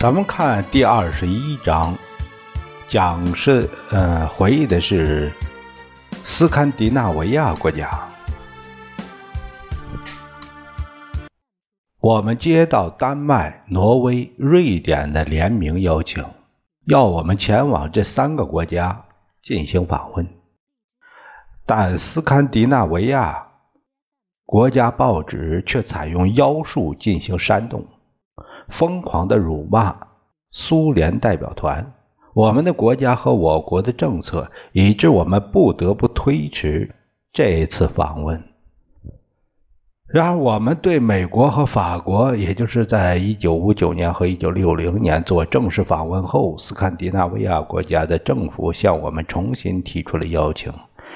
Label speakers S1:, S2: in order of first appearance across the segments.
S1: 咱们看第二十一章，讲是呃回忆的是斯堪的纳维亚国家。我们接到丹麦、挪威、瑞典的联名邀请，要我们前往这三个国家进行访问，但斯堪的纳维亚国家报纸却采用妖术进行煽动。疯狂的辱骂苏联代表团，我们的国家和我国的政策，以致我们不得不推迟这一次访问。然而，我们对美国和法国，也就是在一九五九年和一九六零年做正式访问后，斯堪的纳维亚国家的政府向我们重新提出了邀请。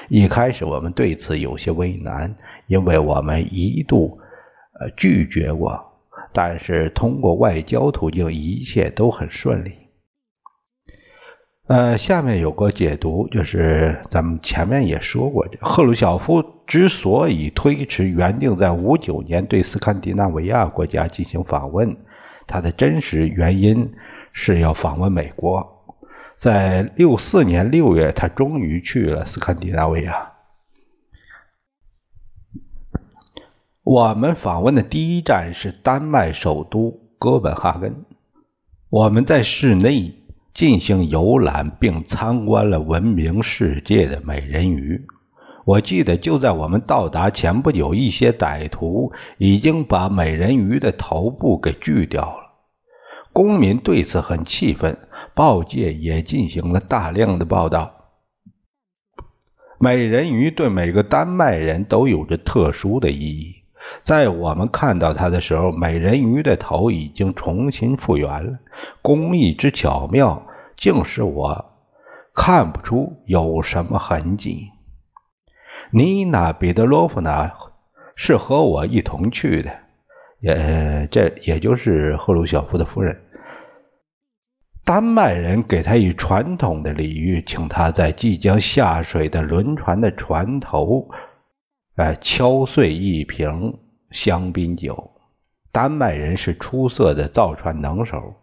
S1: 一开始，我们对此有些为难，因为我们一度呃拒绝过。但是通过外交途径，一切都很顺利。呃，下面有个解读，就是咱们前面也说过，赫鲁晓夫之所以推迟原定在五九年对斯堪的纳维亚国家进行访问，他的真实原因是要访问美国。在六四年六月，他终于去了斯堪的纳维亚。我们访问的第一站是丹麦首都哥本哈根。我们在市内进行游览，并参观了闻名世界的美人鱼。我记得就在我们到达前不久，一些歹徒已经把美人鱼的头部给锯掉了。公民对此很气愤，报界也进行了大量的报道。美人鱼对每个丹麦人都有着特殊的意义。在我们看到它的时候，美人鱼的头已经重新复原了。工艺之巧妙，竟使我看不出有什么痕迹。妮娜·彼得罗夫娜是和我一同去的，也这也就是赫鲁晓夫的夫人。丹麦人给他以传统的礼遇，请他在即将下水的轮船的船头。哎，敲碎一瓶香槟酒。丹麦人是出色的造船能手，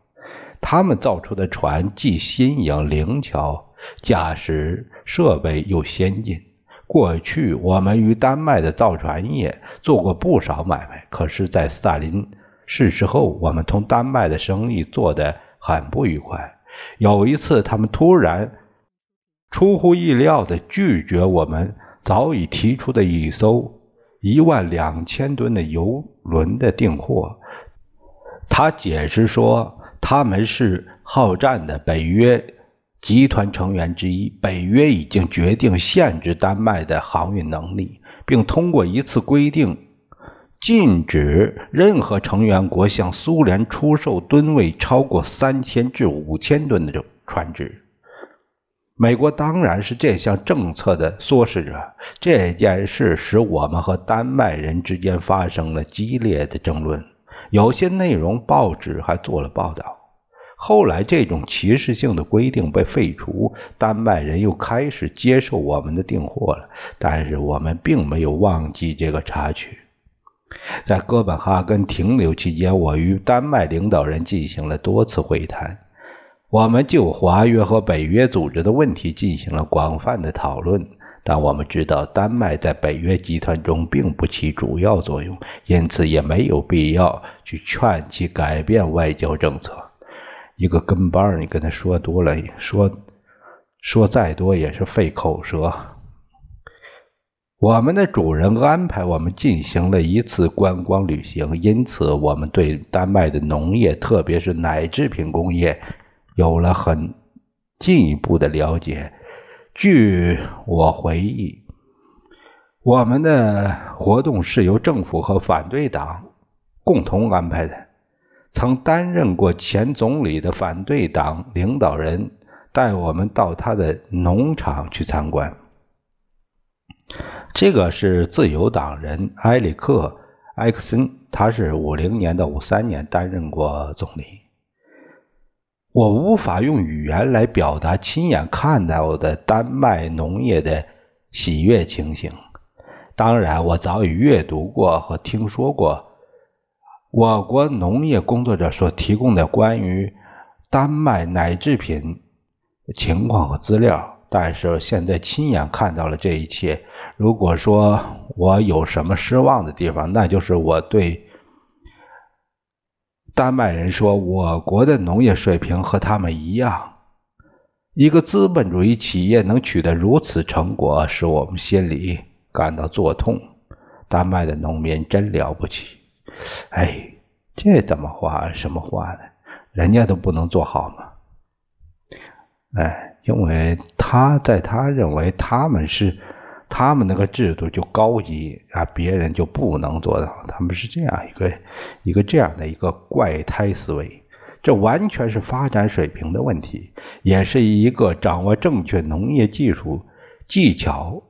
S1: 他们造出的船既新颖灵巧，驾驶设备又先进。过去我们与丹麦的造船业做过不少买卖，可是，在斯大林逝世后，我们同丹麦的生意做得很不愉快。有一次，他们突然出乎意料地拒绝我们。早已提出的一艘一万两千吨的油轮的订货，他解释说，他们是好战的北约集团成员之一，北约已经决定限制丹麦的航运能力，并通过一次规定，禁止任何成员国向苏联出售吨位超过三千至五千吨的船只。美国当然是这项政策的唆使者。这件事使我们和丹麦人之间发生了激烈的争论，有些内容报纸还做了报道。后来，这种歧视性的规定被废除，丹麦人又开始接受我们的订货了。但是，我们并没有忘记这个插曲。在哥本哈根停留期间，我与丹麦领导人进行了多次会谈。我们就华约和北约组织的问题进行了广泛的讨论，但我们知道丹麦在北约集团中并不起主要作用，因此也没有必要去劝其改变外交政策。一个跟班你跟他说多了，说说再多也是费口舌。我们的主人安排我们进行了一次观光旅行，因此我们对丹麦的农业，特别是奶制品工业。有了很进一步的了解。据我回忆，我们的活动是由政府和反对党共同安排的。曾担任过前总理的反对党领导人带我们到他的农场去参观。这个是自由党人埃里克·埃克森，他是五零年到五三年担任过总理。我无法用语言来表达亲眼看到的丹麦农业的喜悦情形。当然，我早已阅读过和听说过。我国农业工作者所提供的关于丹麦奶制品情况和资料，但是现在亲眼看到了这一切。如果说我有什么失望的地方，那就是我对丹麦人说，我国的农业水平和他们一样。一个资本主义企业能取得如此成果，使我们心里感到作痛。丹麦的农民真了不起。哎，这怎么话？什么话呢？人家都不能做好吗？哎，因为他在他认为他们是他们那个制度就高级啊，别人就不能做到。他们是这样一个一个这样的一个怪胎思维，这完全是发展水平的问题，也是一个掌握正确农业技术技巧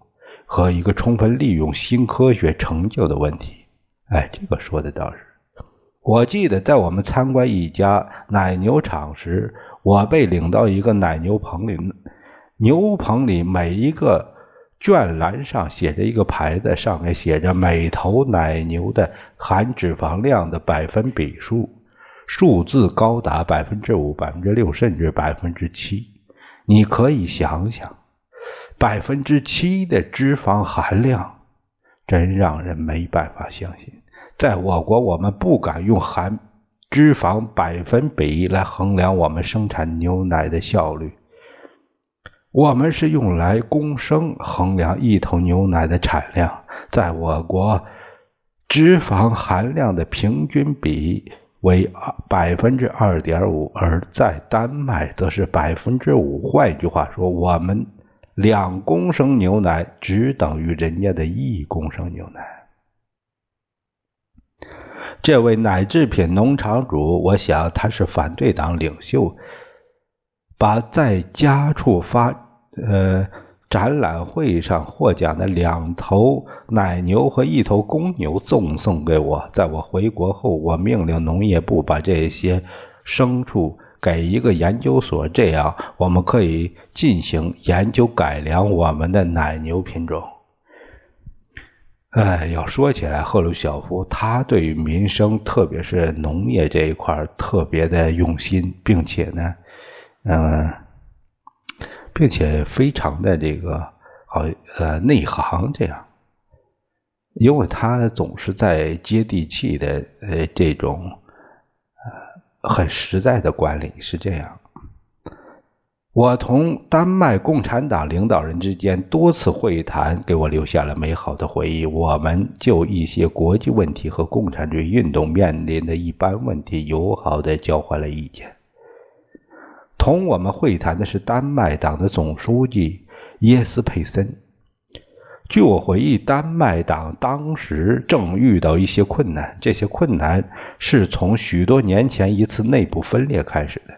S1: 和一个充分利用新科学成就的问题。哎，这个说的倒是。我记得在我们参观一家奶牛场时，我被领到一个奶牛棚里，牛棚里每一个圈栏上写着一个牌子，上面写着每头奶牛的含脂肪量的百分比数，数字高达百分之五、百分之六，甚至百分之七。你可以想想，百分之七的脂肪含量，真让人没办法相信。在我国，我们不敢用含脂肪百分比来衡量我们生产牛奶的效率，我们是用来公升衡量一头牛奶的产量。在我国，脂肪含量的平均比为百分之二点五，而在丹麦则是百分之五。换句话说，我们两公升牛奶只等于人家的一公升牛奶。这位奶制品农场主，我想他是反对党领袖，把在家畜发呃展览会上获奖的两头奶牛和一头公牛赠送给我。在我回国后，我命令农业部把这些牲畜给一个研究所，这样我们可以进行研究改良我们的奶牛品种。哎，要说起来，赫鲁晓夫他对于民生，特别是农业这一块特别的用心，并且呢，嗯，并且非常的这个好呃内行这样，因为他总是在接地气的呃这种呃很实在的管理是这样。我同丹麦共产党领导人之间多次会谈，给我留下了美好的回忆。我们就一些国际问题和共产主义运动面临的一般问题友好的交换了意见。同我们会谈的是丹麦党的总书记耶斯佩森。据我回忆，丹麦党当时正遇到一些困难，这些困难是从许多年前一次内部分裂开始的。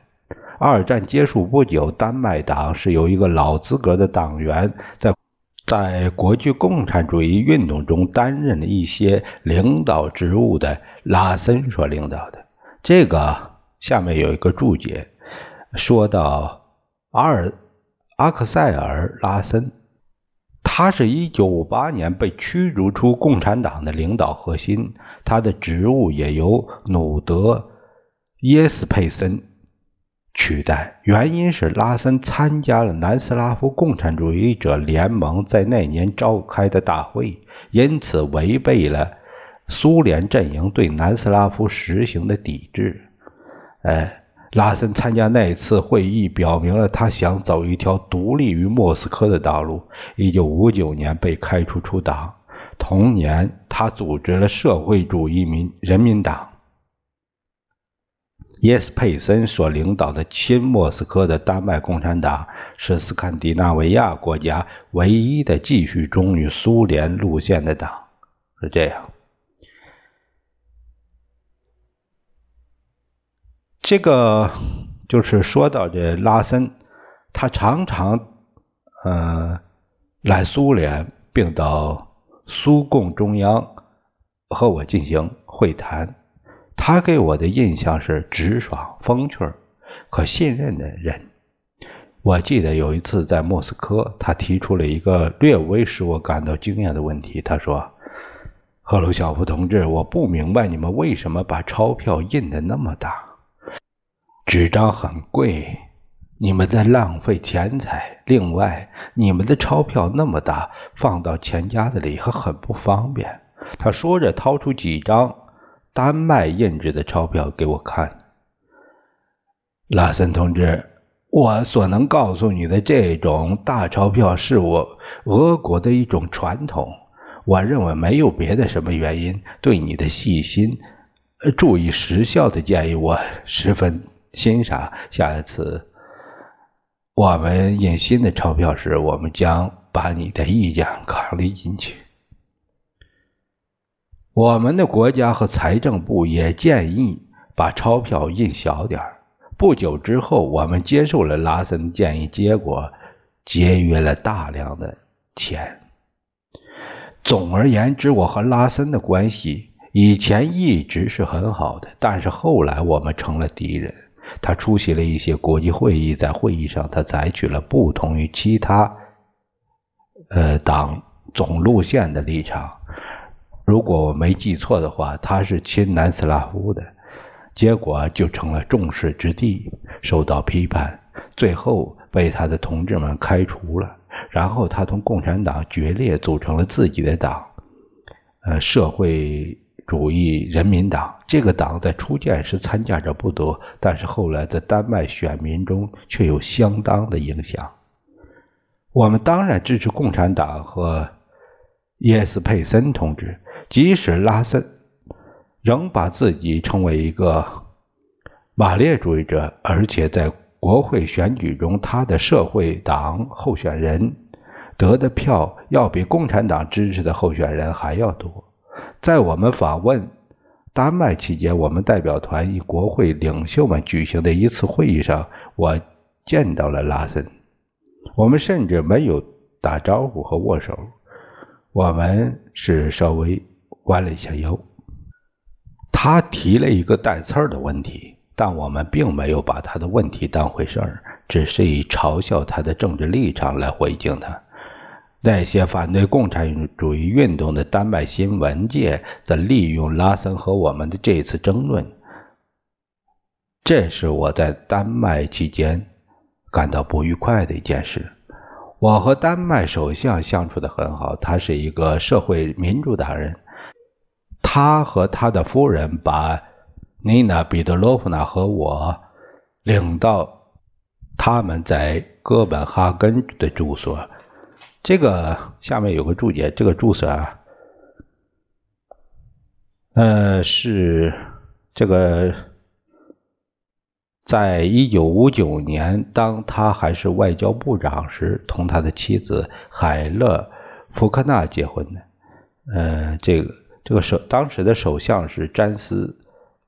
S1: 二战结束不久，丹麦党是由一个老资格的党员在在国际共产主义运动中担任了一些领导职务的拉森所领导的。这个下面有一个注解，说到阿尔阿克塞尔拉森，他是一九五八年被驱逐出共产党的领导核心，他的职务也由努德耶斯佩森。取代，原因是拉森参加了南斯拉夫共产主义者联盟在那年召开的大会，因此违背了苏联阵营对南斯拉夫实行的抵制。哎，拉森参加那一次会议，表明了他想走一条独立于莫斯科的道路。一九五九年被开除出党，同年他组织了社会主义民人民党。耶斯佩森所领导的亲莫斯科的丹麦共产党是斯堪的纳维亚国家唯一的继续忠于苏联路线的党，是这样。这个就是说到这拉森，他常常呃来苏联，并到苏共中央和我进行会谈。他给我的印象是直爽、风趣、可信任的人。我记得有一次在莫斯科，他提出了一个略微使我感到惊讶的问题。他说：“赫鲁晓夫同志，我不明白你们为什么把钞票印的那么大，纸张很贵，你们在浪费钱财。另外，你们的钞票那么大，放到钱夹子里还很不方便。”他说着，掏出几张丹麦印制的钞票给我看。拉森同志。我所能告诉你的这种大钞票是我俄国的一种传统。我认为没有别的什么原因。对你的细心、注意时效的建议，我十分欣赏。下一次我们印新的钞票时，我们将把你的意见考虑进去。我们的国家和财政部也建议把钞票印小点。不久之后，我们接受了拉森的建议，结果节约了大量的钱。总而言之，我和拉森的关系以前一直是很好的，但是后来我们成了敌人。他出席了一些国际会议，在会议上，他采取了不同于其他呃党总路线的立场。如果我没记错的话，他是亲南斯拉夫的。结果就成了众矢之的，受到批判，最后被他的同志们开除了。然后他同共产党决裂，组成了自己的党，呃，社会主义人民党。这个党在初建时参加者不多，但是后来在丹麦选民中却有相当的影响。我们当然支持共产党和耶斯佩森同志，即使拉森。仍把自己称为一个马列主义者，而且在国会选举中，他的社会党候选人得的票要比共产党支持的候选人还要多。在我们访问丹麦期间，我们代表团与国会领袖们举行的一次会议上，我见到了拉森。我们甚至没有打招呼和握手，我们是稍微弯了一下腰。他提了一个带刺儿的问题，但我们并没有把他的问题当回事儿，只是以嘲笑他的政治立场来回敬他。那些反对共产主义运动的丹麦新闻界则利用拉森和我们的这次争论，这是我在丹麦期间感到不愉快的一件事。我和丹麦首相相处的很好，他是一个社会民主党人。他和他的夫人把妮娜·彼得罗夫娜和我领到他们在哥本哈根的住所。这个下面有个注解，这个注释啊，呃，是这个，在一九五九年，当他还是外交部长时，同他的妻子海勒·福克纳结婚的。呃，这个。这个首当时的首相是詹斯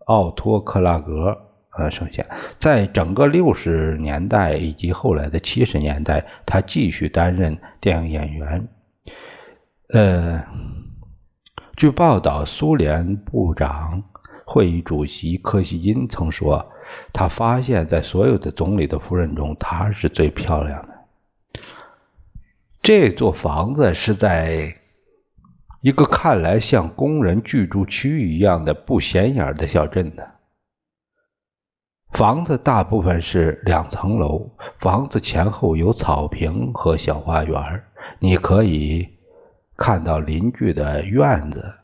S1: 奥托克拉格呃首相，在整个六十年代以及后来的七十年代，他继续担任电影演员。呃，据报道，苏联部长会议主席柯西金曾说，他发现，在所有的总理的夫人中，她是最漂亮的。这座房子是在。一个看来像工人居住区一样的不显眼的小镇呢。房子大部分是两层楼，房子前后有草坪和小花园，你可以看到邻居的院子，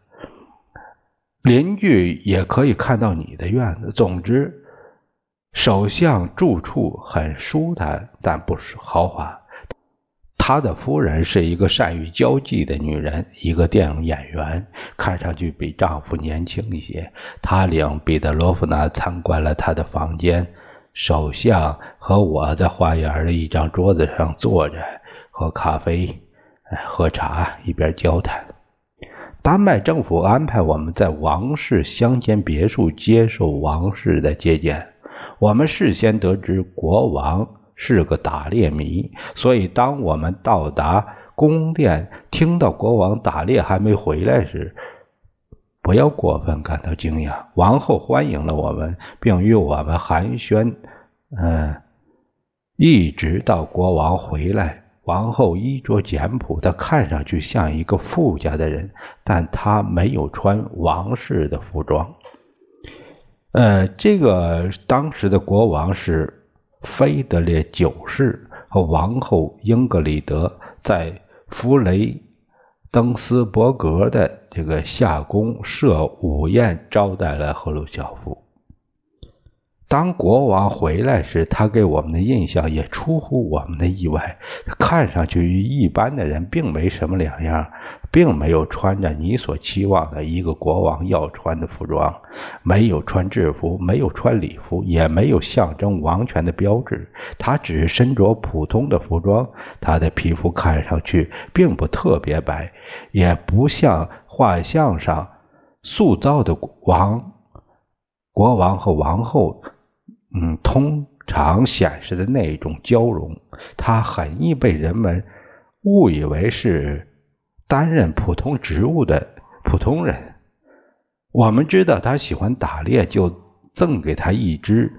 S1: 邻居也可以看到你的院子。总之，首相住处很舒坦，但不是豪华。他的夫人是一个善于交际的女人，一个电影演员，看上去比丈夫年轻一些。他领彼得罗夫娜参观了他的房间。首相和我在花园的一张桌子上坐着，喝咖啡、喝茶，一边交谈。丹麦政府安排我们在王室乡间别墅接受王室的接见。我们事先得知国王是个打猎迷，所以当我们到达宫殿，听到国王打猎还没回来时，不要过分感到惊讶。王后欢迎了我们，并与我们寒暄，嗯，一直到国王回来。王后衣着简朴，她看上去像一个富家的人，但她没有穿王室的服装。呃，这个当时的国王是菲德烈九世和王后英格里德，在弗雷登斯伯格的这个夏宫设午宴招待了赫鲁晓夫。当国王回来时，他给我们的印象也出乎我们的意外。他看上去与一般的人并没什么两样，并没有穿着你所期望的一个国王要穿的服装，没有穿制服，没有穿礼服，也没有象征王权的标志。他只是身着普通的服装。他的皮肤看上去并不特别白，也不像画像上塑造的王、国王和王后。嗯，通常显示的那种交融，他很易被人们误以为是担任普通职务的普通人。我们知道他喜欢打猎，就赠给他一支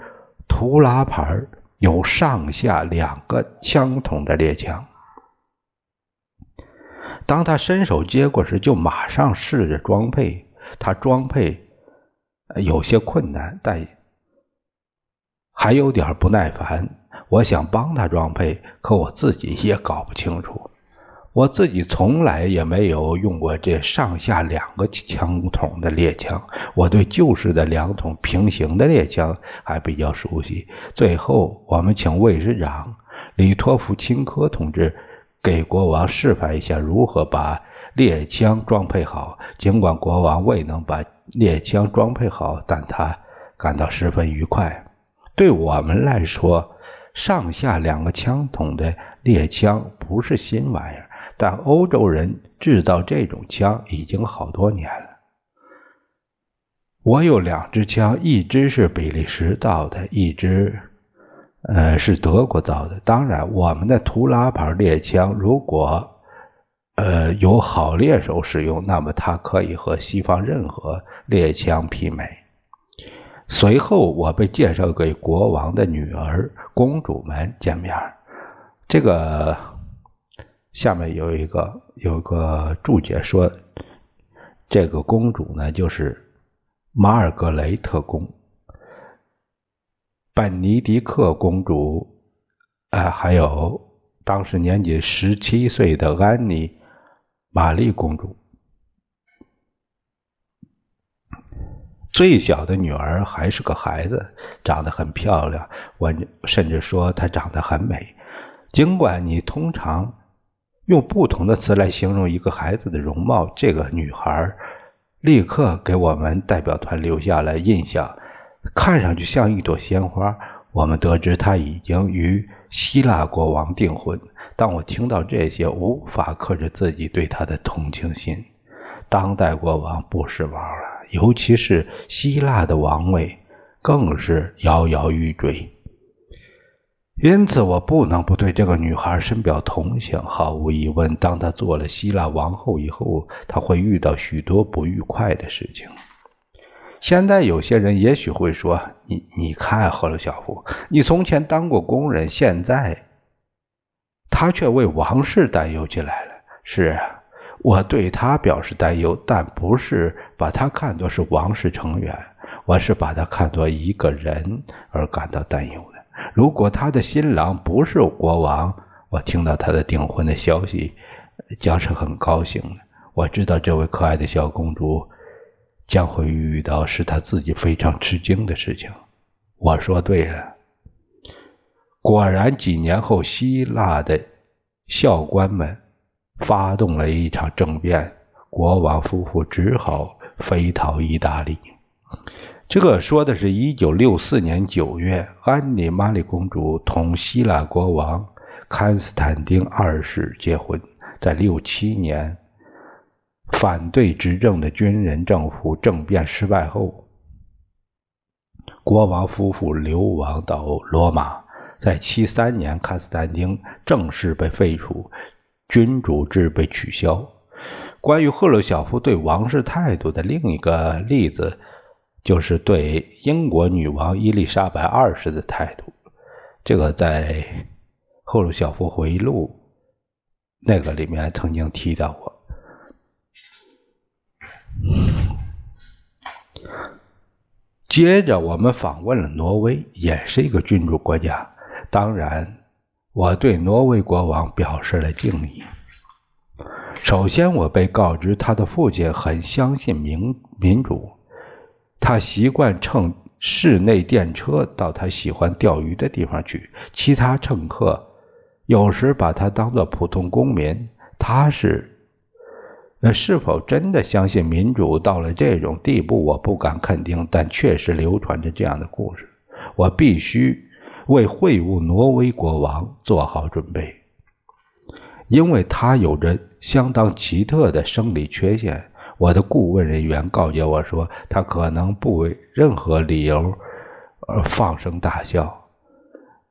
S1: 图拉牌有上下两个枪筒的猎枪。当他伸手接过时，就马上试着装配。他装配有些困难，但。还有点不耐烦，我想帮他装配，可我自己也搞不清楚。我自己从来也没有用过这上下两个枪筒的猎枪，我对旧式的两筒平行的猎枪还比较熟悉。最后，我们请卫士长李托夫钦科同志给国王示范一下如何把猎枪装配好。尽管国王未能把猎枪装配好，但他感到十分愉快。对我们来说，上下两个枪筒的猎枪不是新玩意儿，但欧洲人制造这种枪已经好多年了。我有两支枪，一支是比利时造的，一支呃是德国造的。当然，我们的图拉牌猎枪如果呃有好猎手使用，那么它可以和西方任何猎枪媲美。随后，我被介绍给国王的女儿、公主们见面。这个下面有一个有个注解说，这个公主呢就是马尔格雷特公、本尼迪克公主，啊，还有当时年仅十七岁的安妮玛丽公主。最小的女儿还是个孩子，长得很漂亮。我甚至说她长得很美。尽管你通常用不同的词来形容一个孩子的容貌，这个女孩立刻给我们代表团留下了印象，看上去像一朵鲜花。我们得知她已经与希腊国王订婚。当我听到这些，无法克制自己对她的同情心。当代国王不是王了。尤其是希腊的王位，更是摇摇欲坠。因此，我不能不对这个女孩深表同情。毫无疑问，当她做了希腊王后以后，她会遇到许多不愉快的事情。现在，有些人也许会说：“你，你看，赫鲁晓夫，你从前当过工人，现在他却为王室担忧起来了。”是啊。我对他表示担忧，但不是把他看作是王室成员，我是把他看作一个人而感到担忧的。如果他的新郎不是国王，我听到他的订婚的消息，将是很高兴的。我知道这位可爱的小公主将会遇到使她自己非常吃惊的事情。我说对了，果然，几年后，希腊的校官们。发动了一场政变，国王夫妇只好飞逃意大利。这个说的是一九六四年九月，安妮·玛丽公主同希腊国王康斯坦丁二世结婚。在六七年反对执政的军人政府政变失败后，国王夫妇流亡到罗马，在七三年，康斯坦丁正式被废除，君主制被取消。关于赫鲁晓夫对王室态度的另一个例子，就是对英国女王伊丽莎白二世的态度。这个在赫鲁晓夫回忆录那个里面曾经提到过。接着，我们访问了挪威，也是一个君主国家。当然，我对挪威国王表示了敬意。首先，我被告知他的父亲很相信民民主，他习惯乘室内电车到他喜欢钓鱼的地方去，其他乘客有时把他当作普通公民。他是。那是否真的相信民主到了这种地步，我不敢肯定，但确实流传着这样的故事。我必须为会晤挪威国王做好准备，因为他有着相当奇特的生理缺陷。我的顾问人员告诫我说，他可能不为任何理由而放声大笑，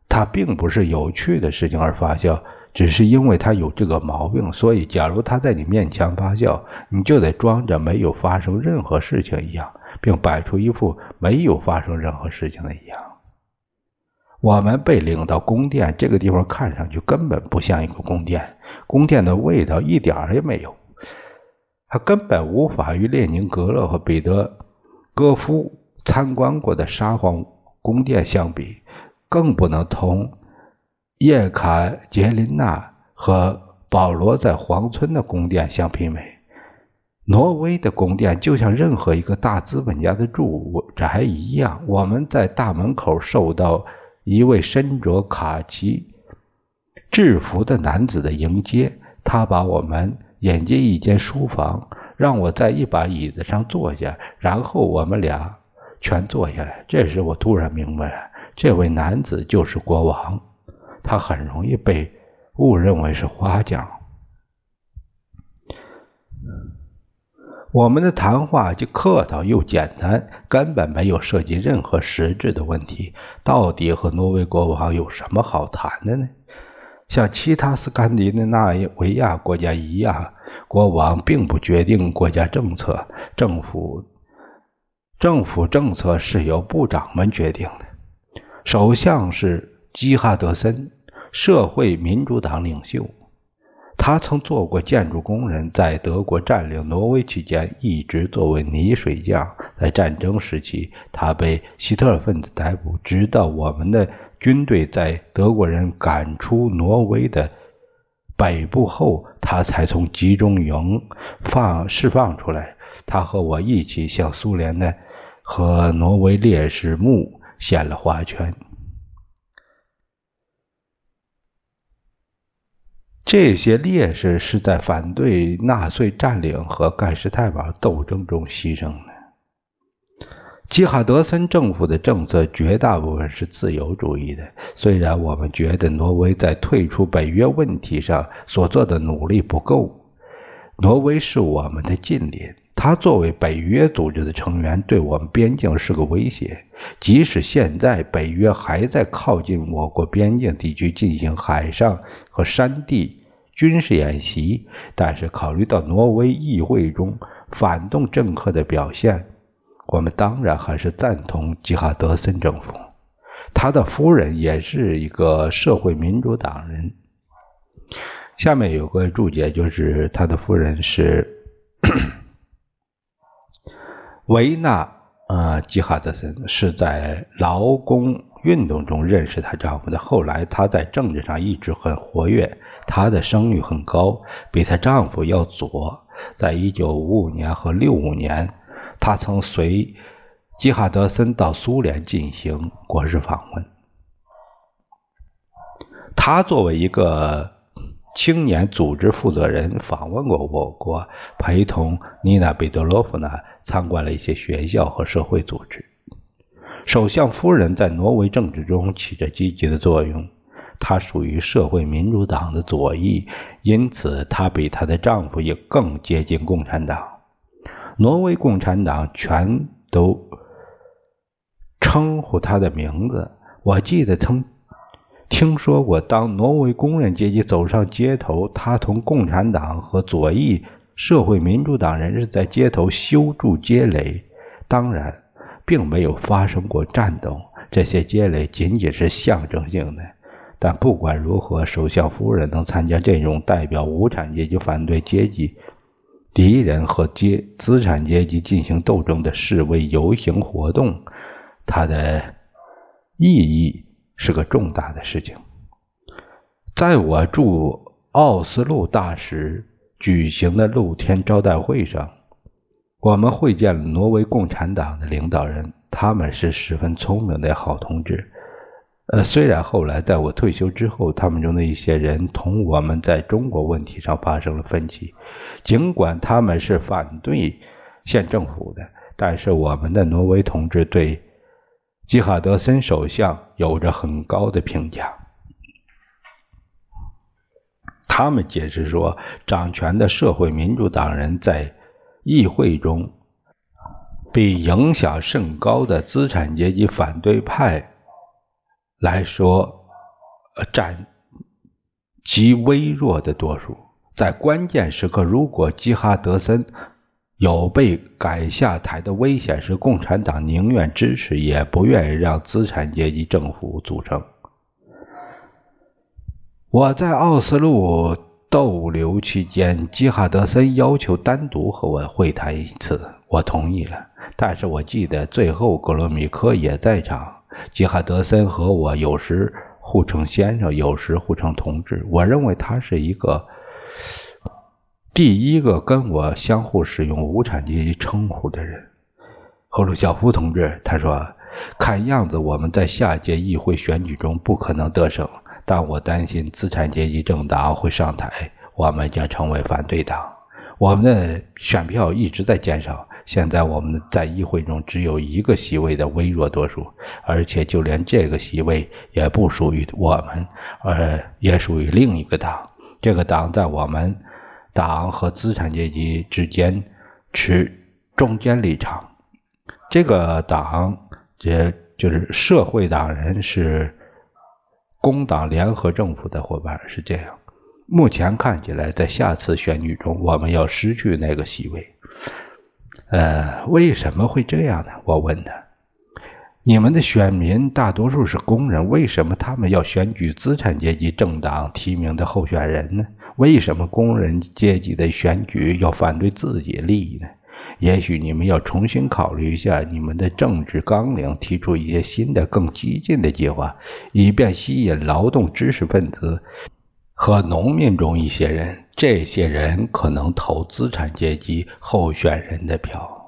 S1: 他并不是有趣的事情而发笑。只是因为他有这个毛病，所以假如他在你面前发笑，你就得装着没有发生任何事情一样，并摆出一副没有发生任何事情的一样。我们被领到宫殿，这个地方看上去根本不像一个宫殿，宫殿的味道一点也没有，它根本无法与列宁格勒和彼得戈夫参观过的沙皇宫殿相比，更不能同。叶卡捷琳娜和保罗在皇村的宫殿相媲美。挪威的宫殿就像任何一个大资本家的住宅一样。我们在大门口受到一位身着卡其制服的男子的迎接，他把我们引进一间书房，让我在一把椅子上坐下，然后我们俩全坐下来。这时我突然明白了，这位男子就是国王。他很容易被误认为是花匠。我们的谈话既客套又简单，根本没有涉及任何实质的问题。到底和挪威国王有什么好谈的呢？像其他斯堪的纳维亚国家一样，国王并不决定国家政策，政府政府政策是由部长们决定的。首相是。基哈德森，社会民主党领袖，他曾做过建筑工人，在德国占领挪威期间，一直作为泥水匠。在战争时期，他被希特勒分子逮捕，直到我们的军队在德国人赶出挪威的北部后，他才从集中营放释放出来。他和我一起向苏联的和挪威烈士墓献了花圈。这些烈士是在反对纳粹占领和盖世太保斗争中牺牲的。基哈德森政府的政策绝大部分是自由主义的。虽然我们觉得挪威在退出北约问题上所做的努力不够，挪威是我们的近邻，他作为北约组织的成员，对我们边境是个威胁。即使现在北约还在靠近我国边境地区进行海上和山地。军事演习，但是考虑到挪威议会中反动政客的表现，我们当然还是赞同吉哈德森政府。他的夫人也是一个社会民主党人。下面有个注解，就是他的夫人是维纳呃吉哈德森，是在劳工运动中认识她丈夫的。后来她在政治上一直很活跃。她的声誉很高，比她丈夫要左。在一九五五年和六五年，她曾随基哈德森到苏联进行国事访问。他作为一个青年组织负责人，访问过我国，陪同妮娜·贝德罗夫娜参观了一些学校和社会组织。首相夫人在挪威政治中起着积极的作用。她属于社会民主党的左翼，因此她比她的丈夫也更接近共产党。挪威共产党全都称呼他的名字。我记得曾听说过，当挪威工人阶级走上街头，他同共产党和左翼社会民主党人士在街头修筑街垒。当然，并没有发生过战斗，这些街垒仅仅是象征性的。但不管如何，首相夫人能参加这种代表无产阶级反对阶级敌人和阶资产阶级进行斗争的示威游行活动，它的意义是个重大的事情。在我驻奥斯陆大使举行的露天招待会上，我们会见了挪威共产党的领导人，他们是十分聪明的好同志。呃，虽然后来在我退休之后，他们中的一些人同我们在中国问题上发生了分歧，尽管他们是反对县政府的，但是我们的挪威同志对基哈德森首相有着很高的评价。他们解释说，掌权的社会民主党人在议会中比影响甚高的资产阶级反对派。来说，占极微弱的多数。在关键时刻，如果基哈德森有被赶下台的危险时，共产党宁愿支持，也不愿意让资产阶级政府组成。我在奥斯陆逗留期间，基哈德森要求单独和我会谈一次，我同意了。但是我记得最后格罗米克也在场。吉哈德森和我有时互称先生，有时互称同志。我认为他是一个第一个跟我相互使用无产阶级称呼的人。赫鲁晓夫同志，他说：“看样子我们在下届议会选举中不可能得胜，但我担心资产阶级政党会上台，我们将成为反对党。我们的选票一直在减少。”现在我们在议会中只有一个席位的微弱多数，而且就连这个席位也不属于我们，而也属于另一个党。这个党在我们党和资产阶级之间持中间立场。这个党，这就是社会党人，是工党联合政府的伙伴，是这样。目前看起来，在下次选举中，我们要失去那个席位。呃，为什么会这样呢？我问他：“你们的选民大多数是工人，为什么他们要选举资产阶级政党提名的候选人呢？为什么工人阶级的选举要反对自己利益呢？也许你们要重新考虑一下你们的政治纲领，提出一些新的、更激进的计划，以便吸引劳动知识分子和农民中一些人。”这些人可能投资产阶级候选人的票。